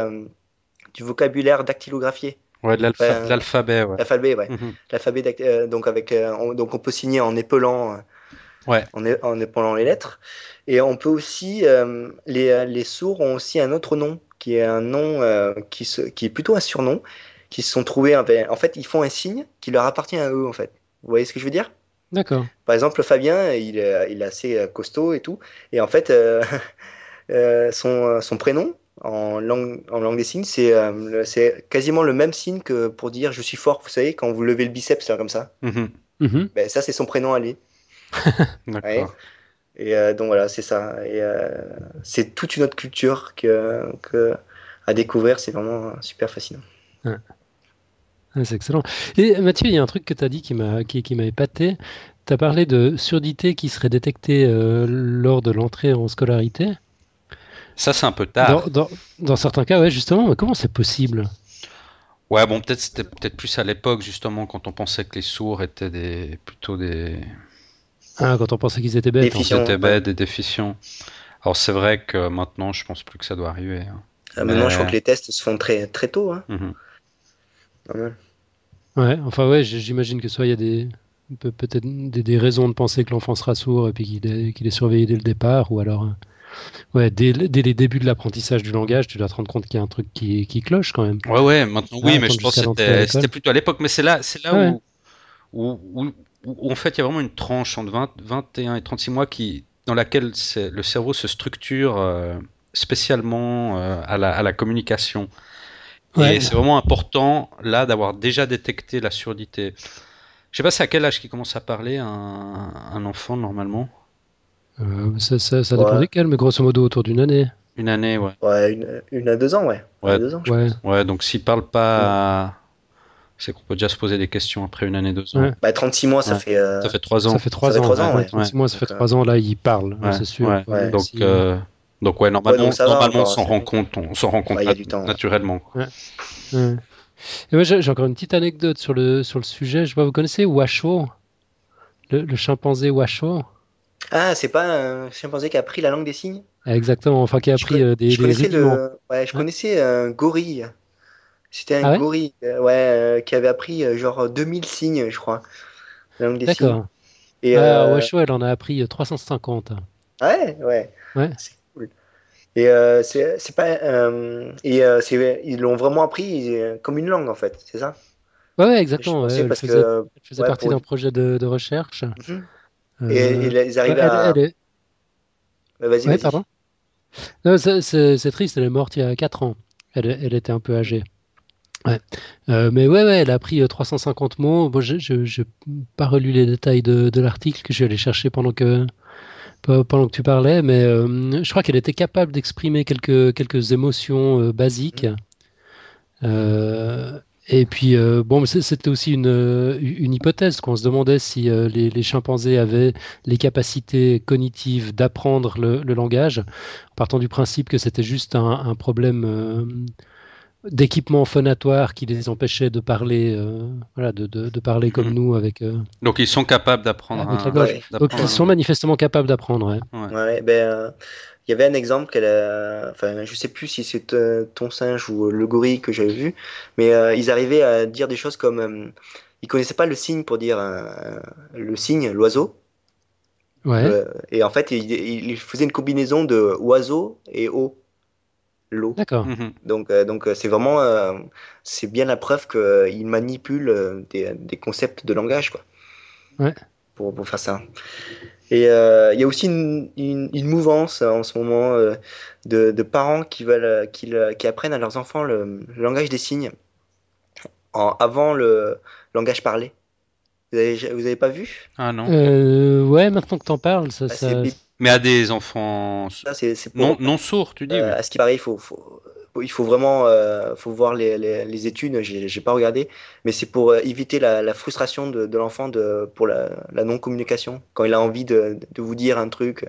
du vocabulaire dactylographié. Ouais, de l'alphabet. Ouais. L'alphabet, ouais. Mhm. L'alphabet, euh, donc avec, euh, on, donc on peut signer en épelant, euh, ouais. en, en, épelant les lettres. Et on peut aussi, les, les, sourds ont aussi un autre nom qui est un nom qui, se, qui est plutôt un surnom, qui se sont trouvés. En fait, ils font un signe qui leur appartient à eux, en fait. Vous voyez ce que je veux dire? D'accord. Par exemple, Fabien, il, il est assez costaud et tout, et en fait, son, son prénom, en langue, en langue des signes, c'est euh, quasiment le même signe que pour dire je suis fort. Vous savez, quand vous levez le biceps, c'est comme ça. Mhm. Mhm. Ben, ça, c'est son prénom à lui. D'accord. Et euh, donc voilà, c'est ça. Et euh, c'est toute une autre culture que, que à découvrir. C'est vraiment super fascinant. C'est excellent. Et Mathieu, il y a un truc que tu as dit qui m'a qui, qui épaté. Tu as parlé de surdité qui serait détectée lors de l'entrée en scolarité. Ça, c'est un peu tard. Dans, certains cas, ouais, justement, mais comment c'est possible? Ouais, bon, peut-être c'était peut-être plus à l'époque, justement, quand on pensait que les sourds étaient des plutôt des. Ah, quand on pensait qu'ils étaient bêtes. Ils étaient bêtes, des déficients. Alors, c'est vrai que maintenant, je pense plus que ça doit arriver. Hein. Ah, maintenant, je crois que les tests se font très, très tôt. Hein. Mhm. Ouais, enfin, ouais, j'imagine que soit il y a des, peut-être des, raisons de penser que l'enfant sera sourd et puis qu'il est, surveillé dès le départ, ou alors, ouais, dès, les débuts de l'apprentissage du langage, tu dois te rendre compte qu'il y a un truc qui, cloche quand même. Ouais, ouais, maintenant, oui, mais je pense que c'était plutôt à l'époque, mais c'est là, c'est là où, où, en fait il y a vraiment une tranche entre 20, 21 et 36 mois qui, dans laquelle le cerveau se structure spécialement à la, à, la, communication. Et c'est vraiment important là d'avoir déjà détecté la surdité. Je sais pas c'est à quel âge qu'il commence à parler un, un enfant normalement? Euh, ça, ça, ça dépend desquels, mais grosso modo autour d'une année. Une année, ouais. Ouais, une, une à deux ans, ouais. Ouais, deux ans, ouais. ouais. donc s'il parle pas, c'est qu'on peut déjà se poser des questions après une année, deux ans. Bah, 36 mois, ça fait. Euh... Ça fait trois ans. Ça fait trois ans. ans ouais. 36 mois, ça fait trois ans. Là, il parle, c'est sûr. Donc, euh, donc ouais, normalement, normalement, on s'en rend compte, on s'en rend compte naturellement. Et moi, j'ai encore une petite anecdote sur le, sur le sujet. Je vois, vous connaissez Washo le, chimpanzé Washo Ah, c'est pas un chimpanzé qui a appris la langue des signes? Exactement, enfin qui a appris euh, des, je connaissais le... ouais, je connaissais un gorille. C'était un ah gorille euh, ouais, euh, qui avait appris genre 2000 signes, je crois. La langue des signes. D'accord. Et Washo, elle en a appris 350. Ouais, ouais. ouais. Et euh, c'est pas euh, et euh, ils l'ont vraiment appris comme une langue en fait, c'est ça? Ouais, exactement. elle, parce faisait, que, elle faisait partie d'un projet de, de recherche. Mhm. et, ils arrivent à. Elle, Vas-y, ouais, pardon. C'est triste, elle est morte il y a 4 ans. Elle, était un peu âgée. Ouais. mais ouais, ouais, elle a appris 350 mots. Bon, je n'ai pas relu les détails de, de l'article que je suis allé chercher pendant que, pendant que tu parlais, mais euh, je crois qu'elle était capable d'exprimer quelques, quelques émotions euh, basiques. Mm. Euh, et puis, bon, c'était aussi une, une hypothèse qu'on se demandait si les, les, chimpanzés avaient les capacités cognitives d'apprendre le, le, langage, en partant du principe que c'était juste un, un problème d'équipements phonatoires qui les empêchaient de parler, euh, voilà, de, de, parler comme mhm. nous avec. Euh, Donc ils sont capables d'apprendre. Donc ils sont manifestement capables d'apprendre. Ouais. ben, euh, il y avait un exemple qu'elle, enfin, je sais plus si c'est ton singe ou le gorille que j'avais vu, mais ils arrivaient à dire des choses comme, ils connaissaient pas le signe pour dire le signe, l'oiseau. Ouais. et en fait, ils il faisaient une combinaison de oiseau et eau l'eau. D'accord. Mhm. Donc, euh, donc euh, c'est vraiment, euh, c'est bien la preuve qu'il manipule des, des, concepts de langage, quoi. Ouais. Pour, pour faire ça. Et il y a aussi une, une, mouvance en ce moment de, de, parents qui veulent, qui, qui, apprennent à leurs enfants le, langage des signes en, avant le langage parlé. Vous avez, vous avez pas vu? Ah non. ouais, maintenant que tu en parles, ça, bah, ça, mais à des enfants non, non, sourds, tu dis euh, À ce qui paraît, il faut, il faut vraiment euh, faut voir les, les, les études, j'ai pas regardé, mais c'est pour euh, éviter la, la frustration de, de l'enfant pour la, la non-communication. Quand il a envie de, de, vous dire un truc,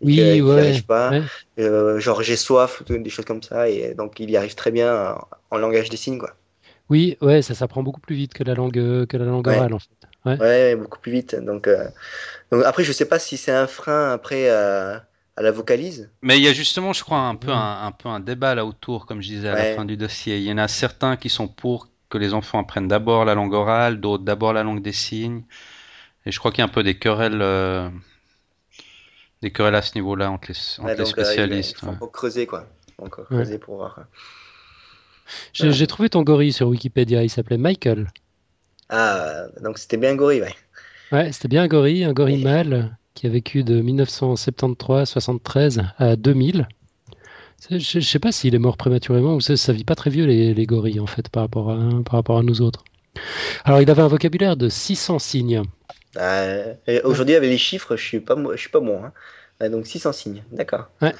oui, il ouais, arrive pas, genre j'ai soif, des choses comme ça, et donc il y arrive très bien en, langage des signes. Quoi. Oui, ouais, ça s'apprend beaucoup plus vite que la langue, que la langue orale en fait. Ouais. beaucoup plus vite. Donc, donc après, je sais pas si c'est un frein après à, la vocalise. Mais il y a justement, je crois, un peu, un, un, peu un débat là autour, comme je disais à la fin du dossier. Il y en a certains qui sont pour que les enfants apprennent d'abord la langue orale, d'autres d'abord la langue des signes. Et je crois qu'il y a un peu des querelles, euh, des querelles à ce niveau-là entre les, entre les euh, spécialistes. il faut creuser, quoi. Encore creuser pour voir. J'ai trouvé ton gorille sur Wikipédia, il s'appelait Michael. Ah, donc c'était bien un gorille, ouais. Ouais, c'était bien un gorille, un gorille mâle qui a vécu de 1973 73 à 2000. Je, ne sais pas s'il est mort prématurément ou ça, ça vit pas très vieux les, les, gorilles en fait par rapport à par rapport à nous autres. Alors il avait un vocabulaire de 600 signes. Euh, Aujourd'hui avec les chiffres, je suis pas je suis pas bon. Hein. donc 600 signes, d'accord. Ouais.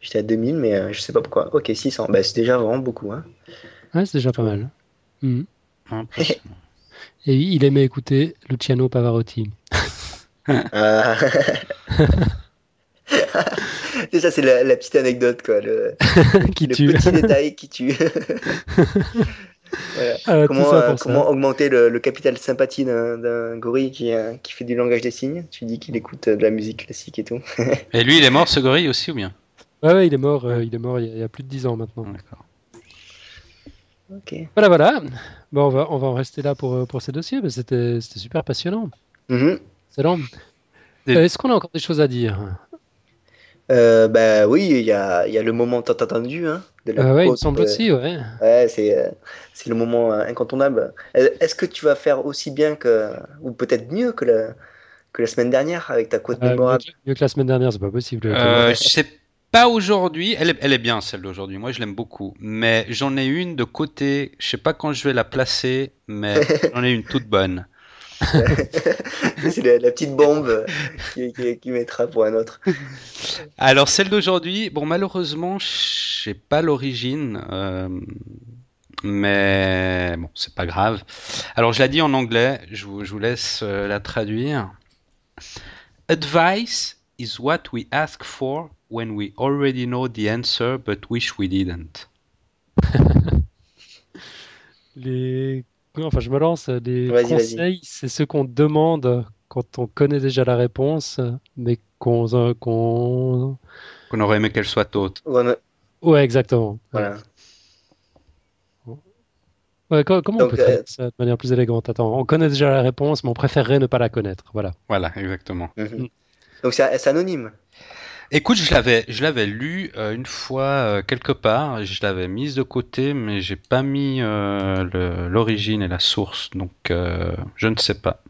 J'étais à 2000 mais euh, je sais pas pourquoi. Ok 600, bah, c'est déjà vraiment beaucoup. Hein. Ouais c'est déjà pas mal. Mmh. Et il aimait écouter Luciano Pavarotti. Ah. ça, c'est la, petite anecdote, quoi. Le, qui le tue. petit détail qui tue. Ah, comment, euh, comment augmenter le, capital sympathie d'un gorille qui, euh, qui, fait du langage des signes? Tu dis qu'il écoute de la musique classique et tout. et lui, il est mort, ce gorille aussi, ou bien? Ouais, ouais, il est mort, euh, il est mort il y, a, plus de 10 ans maintenant. D'accord. Ok. Voilà, voilà. Bon, on va, on va en rester là pour, pour ces dossiers, mais c'était super passionnant. Mhm. Excellent. Est-ce qu'on a encore des choses à dire? Euh, bah oui, il y a, y a, le moment tant attendu hein, de la ouais, il me semble aussi, ouais. Ouais, c'est, c'est le moment incontournable. Est-ce que tu vas faire aussi bien que, ou peut-être mieux que la, que la semaine dernière avec ta côte mémorable? mieux, que la semaine dernière, c'est pas possible. Euh, je sais pas aujourd'hui. Elle est, elle est bien celle d'aujourd'hui. Moi, je l'aime beaucoup. Mais j'en ai une de côté. Je sais pas quand je vais la placer, mais j'en ai une toute bonne. c'est la, petite bombe qui, qui, mettra pour un autre. Alors celle d'aujourd'hui, bon malheureusement, je sais pas l'origine, euh, mais bon c'est pas grave. Alors je la dis en anglais, je vous, je vous laisse euh, la traduire. Advice is what we ask for when we already know the answer but wish we didn't. les... Enfin, je me lance. Les conseils, c'est ce qu'on demande quand on connaît déjà la réponse, mais qu'on qu'on qu'on aurait aimé qu'elle soit autre. Ouais, exactement. Voilà. Ouais, comment on peut faire euh, ça de manière plus élégante? Attends, on connaît déjà la réponse, mais on préférerait ne pas la connaître. Voilà. Voilà, exactement. Mhm. Mm. Donc c'est anonyme. Écoute, je l'avais, je l'avais lu euh, une fois euh, quelque part, je l'avais mise de côté, mais j'ai pas mis l'origine et la source, donc je ne sais pas.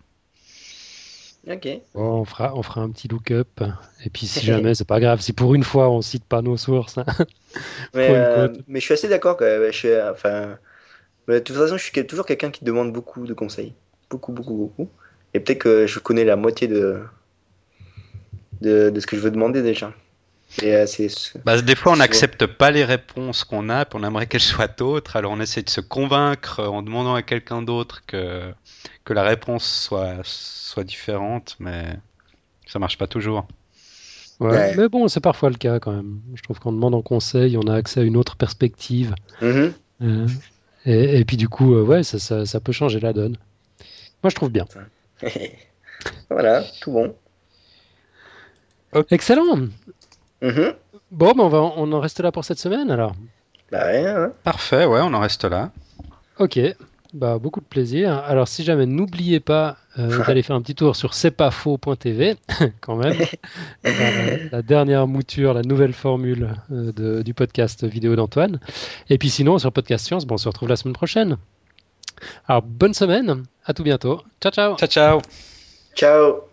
Ok. on fera, on fera un petit look-up, et puis si jamais, c'est pas grave, si pour une fois on cite pas nos sources. Hein. mais, mais, je suis assez d'accord que je suis, enfin, de toute façon, je suis toujours quelqu'un qui demande beaucoup de conseils. Beaucoup, beaucoup, beaucoup. Et peut-être que je connais la moitié de, de, ce que je veux demander déjà. Et, euh, bah, des fois, on n'accepte pas les réponses qu'on a, puis on aimerait qu'elles soient autres. Alors, on essaie de se convaincre en demandant à quelqu'un d'autre que, que la réponse soit, soit différente, mais ça marche pas toujours. Ouais, Mais bon, c'est parfois le cas quand même. Je trouve qu'en demandant conseil, on a accès à une autre perspective. Mm-hmm. Euh, et, puis du coup, euh, ouais, ça, ça, peut changer la donne. Moi, je trouve bien. voilà, tout bon. Excellent. Mm-hmm. Bon, ben on, va, on en reste là pour cette semaine alors. Bah ouais, Parfait, ouais, on en reste là. Ok, bah, beaucoup de plaisir. Alors, si jamais, n'oubliez pas euh, d'aller faire un petit tour sur c'est-pas-faux.tv, quand même. la, dernière mouture, la nouvelle formule euh, du podcast vidéo d'Antoine. Et puis sinon, sur Podcast Science, bon, on se retrouve la semaine prochaine. Alors, bonne semaine, à tout bientôt. Ciao, ciao. Ciao, ciao. Ciao.